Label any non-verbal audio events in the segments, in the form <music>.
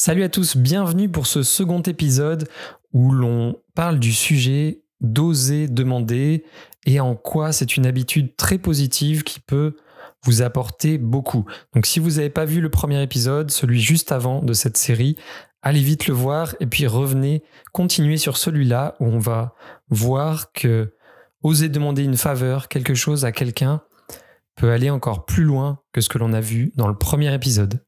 Salut à tous, bienvenue pour ce second épisode où l'on parle du sujet d'oser demander et en quoi c'est une habitude très positive qui peut vous apporter beaucoup. Donc si vous n'avez pas vu le premier épisode, celui juste avant de cette série, allez vite le voir et puis revenez, continuez sur celui-là où on va voir que oser demander une faveur, quelque chose à quelqu'un, peut aller encore plus loin que ce que l'on a vu dans le premier épisode.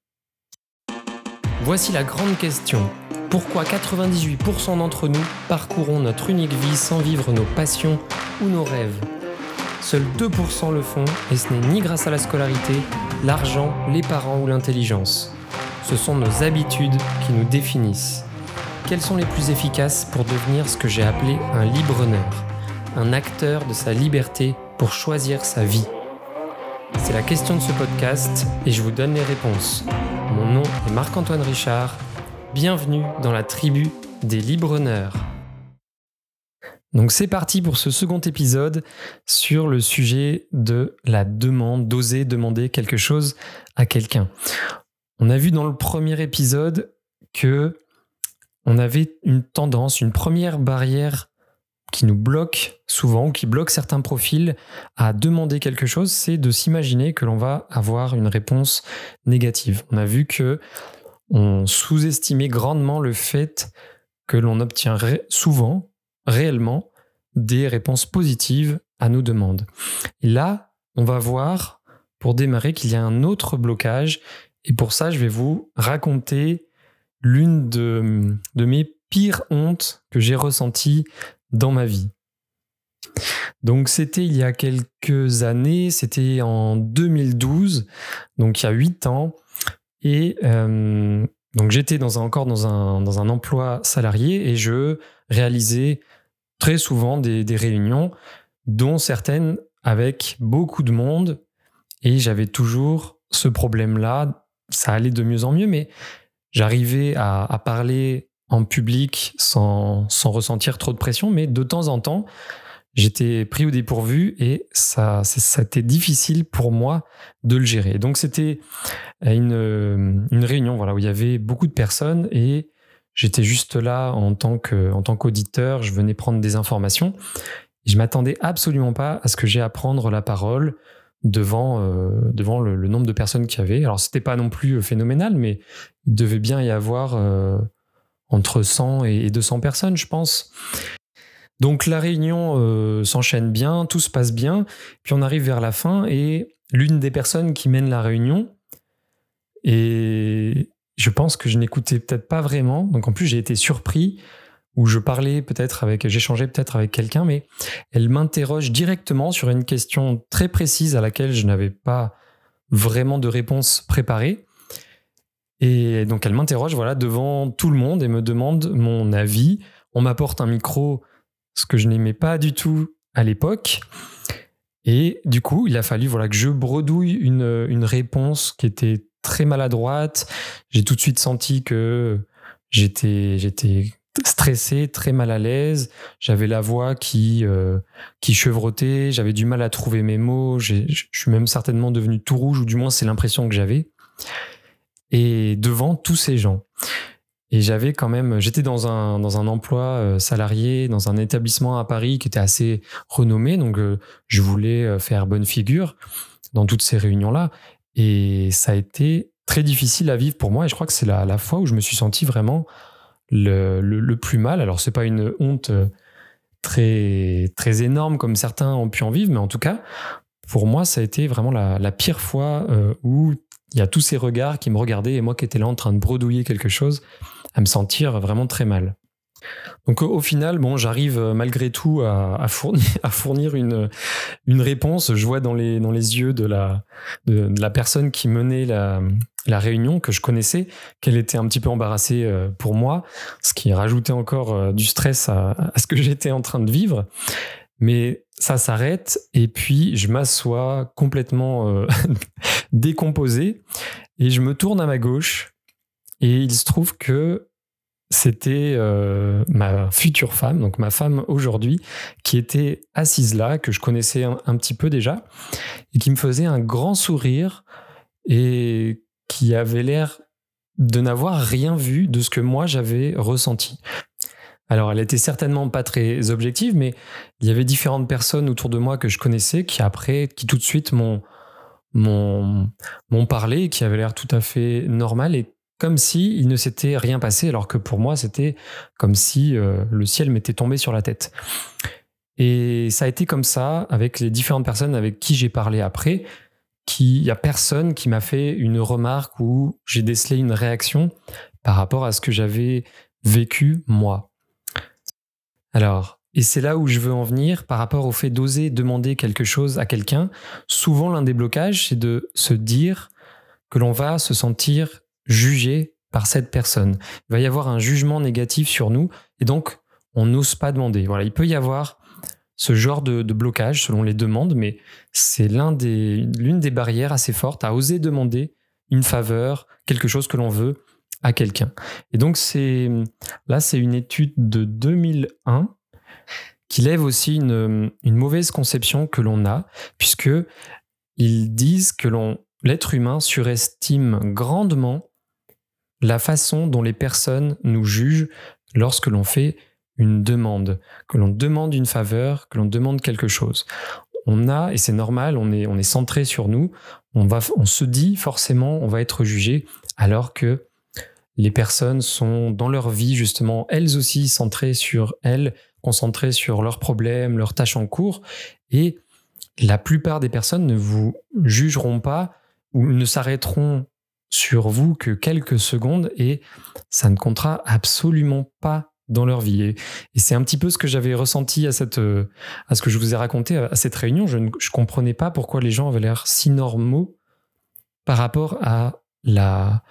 Voici la grande question. Pourquoi 98% d'entre nous parcourons notre unique vie sans vivre nos passions ou nos rêves? Seuls 2% le font et ce n'est ni grâce à la scolarité, l'argent, les parents ou l'intelligence. Ce sont nos habitudes qui nous définissent. Quelles sont les plus efficaces pour devenir ce que j'ai appelé un libre-honneur, un acteur de sa liberté pour choisir sa vie C'est la question de ce podcast et je vous donne les réponses. Mon nom est Marc-Antoine Richard. Bienvenue dans la tribu des libre-honneurs. Donc c'est parti pour ce second épisode sur le sujet de la demande, d'oser demander quelque chose à quelqu'un. On a vu dans le premier épisode que on avait une tendance, une première barrière qui nous bloque souvent, ou qui bloque certains profils à demander quelque chose, c'est de s'imaginer que l'on va avoir une réponse négative. On a vu que on sous-estimait grandement le fait que l'on obtient souvent réellement des réponses positives à nos demandes. Et là, on va voir, pour démarrer, qu'il y a un autre blocage. Et pour ça, je vais vous raconter l'une de, de mes pires hontes que j'ai ressenties dans ma vie. Donc c'était il y a quelques années, c'était en 2012, donc il y a 8 ans. Et euh, donc j'étais encore dans un, dans un emploi salarié et je réalisais très souvent des, réunions, dont certaines avec beaucoup de monde. Et j'avais toujours ce problème-là. Ça allait de mieux en mieux, mais j'arrivais à, parler en public sans, sans, ressentir trop de pression. Mais de temps en temps, j'étais pris au dépourvu et ça, ça, été difficile pour moi de le gérer. Donc c'était une, une réunion voilà, où il y avait beaucoup de personnes et J'étais juste là en tant que en tant qu'auditeur, je venais prendre des informations. Je m'attendais absolument pas à ce que j'ai à prendre la parole devant euh, devant le, nombre de personnes qu'il y avait. Alors c'était pas non plus euh, phénoménal, mais il devait bien y avoir euh, entre 100 et 200 personnes, je pense. Donc la réunion s'enchaîne bien, tout se passe bien, puis on arrive vers la fin et l'une des personnes qui mène la réunion et je pense que je n'écoutais peut-être pas vraiment. Donc en plus, j'ai été surpris où je parlais peut-être avec, j'échangeais peut-être avec quelqu'un, mais elle m'interroge directement sur une question très précise à laquelle je n'avais pas vraiment de réponse préparée. Et donc elle m'interroge voilà devant tout le monde et me demande mon avis. On m'apporte un micro, ce que je n'aimais pas du tout à l'époque. Et du coup, il a fallu voilà que je bredouille une, une réponse qui était très maladroite. J'ai tout de suite senti que j'étais j'étais stressé, très mal à l'aise. J'avais la voix qui euh, qui chevrotait. J'avais du mal à trouver mes mots. Je suis même certainement devenu tout rouge, ou du moins c'est l'impression que j'avais. Et devant tous ces gens. Et j'avais quand même, j'étais dans un dans un emploi euh, salarié dans un établissement à Paris qui était assez renommé, donc euh, je voulais faire bonne figure dans toutes ces réunions là. Et ça a été très difficile à vivre pour moi. Et je crois que c'est la, fois où je me suis senti vraiment le, le, plus mal. Alors, c'est pas une honte euh, très, très énorme comme certains ont pu en vivre, mais en tout cas, pour moi, ça a été vraiment la, la pire fois euh, où il y a tous ces regards qui me regardaient et moi qui étais là en train de bredouiller quelque chose, à me sentir vraiment très mal. Donc au final, bon, j'arrive euh, malgré tout à, <laughs> fournir, une, réponse. Je vois dans les, yeux de la, personne qui menait la, réunion que je connaissais qu'elle était un petit peu embarrassée euh, pour moi, ce qui rajoutait encore euh, du stress à ce que <laughs> j'étais en train de vivre. Mais ça s'arrête et puis je m'assois complètement <laughs> décomposé et je me tourne à ma gauche et il se trouve que c'était euh, ma future femme, donc ma femme aujourd'hui, qui était assise là, que je connaissais un, petit peu déjà, et qui me faisait un grand sourire et qui avait l'air de n'avoir rien vu de ce que moi j'avais ressenti. Alors, elle était certainement pas très objective, mais il y avait différentes personnes autour de moi que je connaissais qui après, qui tout de suite m'ont parlé, qui avaient l'air tout à fait normal et comme si il ne s'était rien passé, alors que pour moi c'était comme si euh, le ciel m'était tombé sur la tête. Et ça a été comme ça avec les différentes personnes avec qui j'ai parlé après. Il n'y a personne qui m'a fait une remarque ou j'ai décelé une réaction par rapport à ce que j'avais vécu moi. Alors, et c'est là où je veux en venir par rapport au fait d'oser demander quelque chose à quelqu'un. Souvent, l'un des blocages, c'est de se dire que l'on va se sentir jugé par cette personne. Il va y avoir un jugement négatif sur nous et donc on n'ose pas demander. Voilà, il peut y avoir ce genre de, blocage selon les demandes, mais c'est l'une des, des barrières assez fortes à oser demander une faveur, quelque chose que l'on veut, à quelqu'un. Et donc c'est là c'est une étude de 2001 qui lève aussi une, une mauvaise conception que l'on a puisque ils disent que l'être humain surestime grandement la façon dont les personnes nous jugent lorsque l'on fait une demande, que l'on demande une faveur, que l'on demande quelque chose. On a, et c'est normal, on est, on est centré sur nous, on, va, on se dit forcément on va être jugé, alors que les personnes sont dans leur vie justement elles aussi centrées sur elles, concentrées sur leurs problèmes, leurs tâches en cours, et la plupart des personnes ne vous jugeront pas ou ne s'arrêteront sur vous que quelques secondes et ça ne comptera absolument pas dans leur vie. Et, c'est un petit peu ce que j'avais ressenti à, cette, à ce que je vous ai raconté à cette réunion. Je ne je comprenais pas pourquoi les gens avaient l'air si normaux par rapport à la,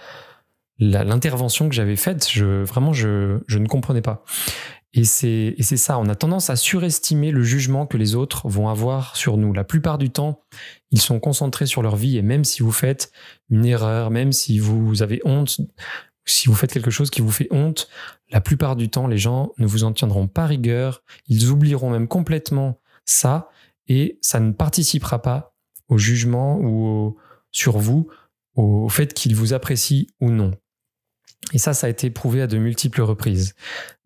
l'intervention que j'avais faite, je, vraiment, je, je ne comprenais pas. Et c'est ça, on a tendance à surestimer le jugement que les autres vont avoir sur nous. La plupart du temps, ils sont concentrés sur leur vie et même si vous faites une erreur, même si vous avez honte, si vous faites quelque chose qui vous fait honte, la plupart du temps, les gens ne vous en tiendront pas rigueur, ils oublieront même complètement ça et ça ne participera pas au jugement ou sur vous, au fait qu'ils vous apprécient ou non. Et ça, ça a été prouvé à de multiples reprises.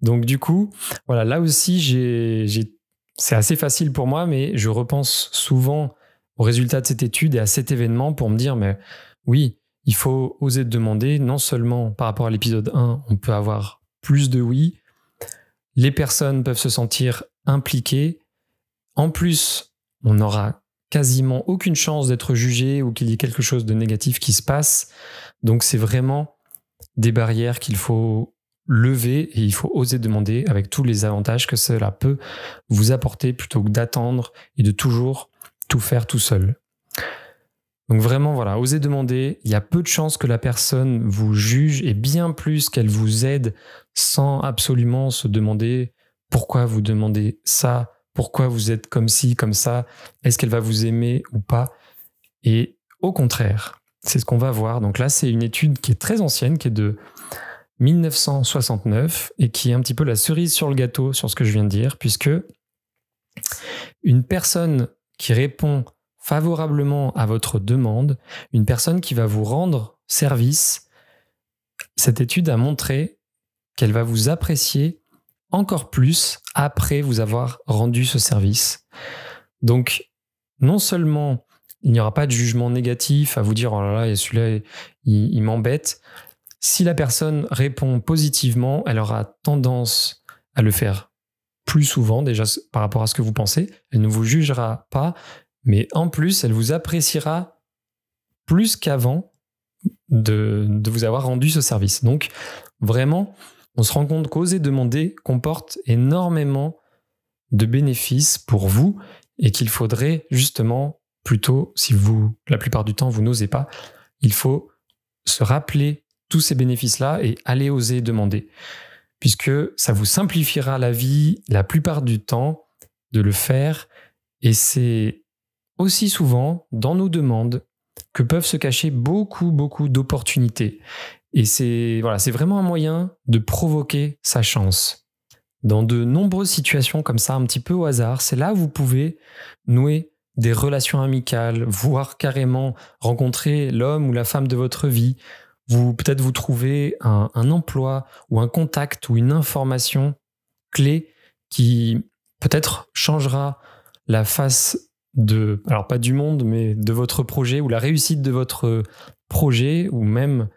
Donc du coup, voilà, là aussi, c'est assez facile pour moi, mais je repense souvent aux résultats de cette étude et à cet événement pour me dire, mais oui, il faut oser demander, non seulement par rapport à l'épisode 1, on peut avoir plus de oui, les personnes peuvent se sentir impliquées, en plus, on n'aura quasiment aucune chance d'être jugé ou qu'il y ait quelque chose de négatif qui se passe. Donc c'est vraiment des barrières qu'il faut lever et il faut oser demander avec tous les avantages que cela peut vous apporter plutôt que d'attendre et de toujours tout faire tout seul. Donc vraiment, voilà, oser demander. Il y a peu de chances que la personne vous juge et bien plus qu'elle vous aide sans absolument se demander pourquoi vous demandez ça, pourquoi vous êtes comme ci, comme ça, est-ce qu'elle va vous aimer ou pas. Et au contraire, c'est ce qu'on va voir. Donc là, c'est une étude qui est très ancienne, qui est de 1969 et qui est un petit peu la cerise sur le gâteau sur ce que je viens de dire, puisque une personne qui répond favorablement à votre demande, une personne qui va vous rendre service, cette étude a montré qu'elle va vous apprécier encore plus après vous avoir rendu ce service. Donc, non seulement il n'y aura pas de jugement négatif à vous dire oh là là, celui-là, il, m'embête. Si la personne répond positivement, elle aura tendance à le faire plus souvent déjà par rapport à ce que vous pensez. Elle ne vous jugera pas, mais en plus, elle vous appréciera plus qu'avant de, vous avoir rendu ce service. Donc, vraiment, on se rend compte qu'oser demander comporte énormément de bénéfices pour vous et qu'il faudrait justement plutôt, si vous, la plupart du temps, vous n'osez pas, il faut se rappeler tous ces bénéfices-là et aller oser demander. Puisque ça vous simplifiera la vie la plupart du temps de le faire. Et c'est aussi souvent dans nos demandes que peuvent se cacher beaucoup, beaucoup d'opportunités. Et c'est voilà, c'est vraiment un moyen de provoquer sa chance. Dans de nombreuses situations comme ça, un petit peu au hasard, c'est là où vous pouvez nouer des relations amicales, voire carrément rencontrer l'homme ou la femme de votre vie, vous peut-être vous trouvez un, emploi ou un contact ou une information clé qui peut-être changera la face de, alors pas du monde, mais de votre projet ou la réussite de votre projet ou même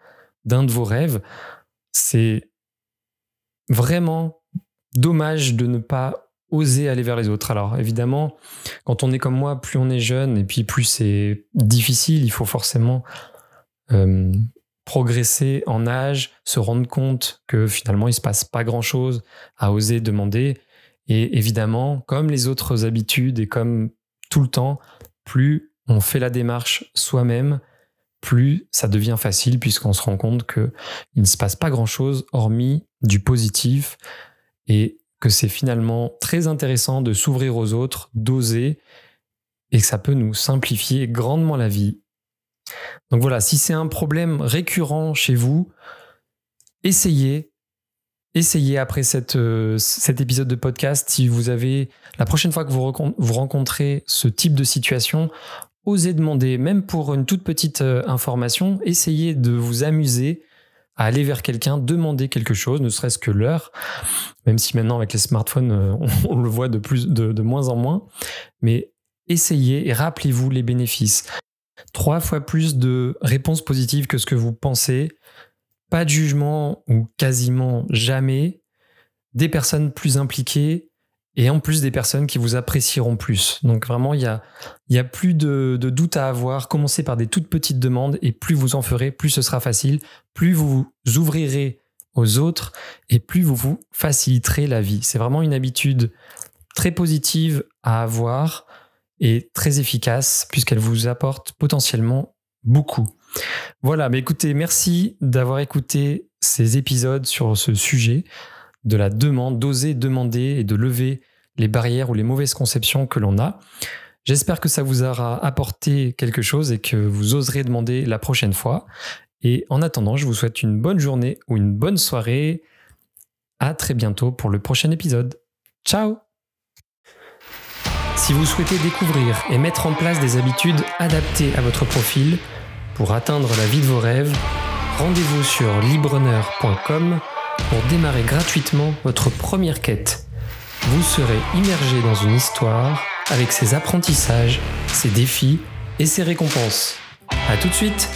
d'un de vos rêves, c'est vraiment dommage de ne pas oser aller vers les autres. Alors évidemment, quand on est comme moi, plus on est jeune et puis plus c'est difficile, il faut forcément euh, progresser en âge, se rendre compte que finalement il se passe pas grand chose à oser demander. Et évidemment, comme les autres habitudes et comme tout le temps, plus on fait la démarche soi-même, plus ça devient facile puisqu'on se rend compte que il ne se passe pas grand chose hormis du positif et que c'est finalement très intéressant de s'ouvrir aux autres, d'oser et que ça peut nous simplifier grandement la vie. Donc voilà, si c'est un problème récurrent chez vous, essayez, essayez après euh, cet épisode de podcast, si vous avez, la prochaine fois que vous, rencontrez ce type de situation, osez demander, même pour une toute petite euh, information, essayez de vous amuser à aller vers quelqu'un, demander quelque chose, ne serait-ce que l'heure, même si maintenant avec les smartphones, euh, <laughs> on, le voit de, de moins en moins, mais essayez et rappelez-vous les bénéfices. Trois fois plus de réponses positives que ce que vous pensez, pas de jugement ou quasiment jamais, des personnes plus impliquées et en plus des personnes qui vous apprécieront plus. Donc vraiment, il y a, y a plus de, de doute à avoir. Commencez par des toutes petites demandes et plus vous en ferez, plus ce sera facile, plus vous vous ouvrirez aux autres et plus vous vous faciliterez la vie. C'est vraiment une habitude très positive à avoir et très efficace puisqu'elle vous apporte potentiellement beaucoup. Voilà, mais écoutez, merci d'avoir écouté ces épisodes sur ce sujet de la demande, d'oser demander et de lever les barrières ou les mauvaises conceptions que l'on a. J'espère que ça vous aura apporté quelque chose et que vous oserez demander la prochaine fois. Et en attendant, je vous souhaite une bonne journée ou une bonne soirée. À très bientôt pour le prochain épisode. Ciao si vous souhaitez découvrir et mettre en place des habitudes adaptées à votre profil pour atteindre la vie de vos rêves, rendez-vous sur libreneur.com pour démarrer gratuitement votre première quête. Vous serez immergé dans une histoire avec ses apprentissages, ses défis et ses récompenses. A tout de suite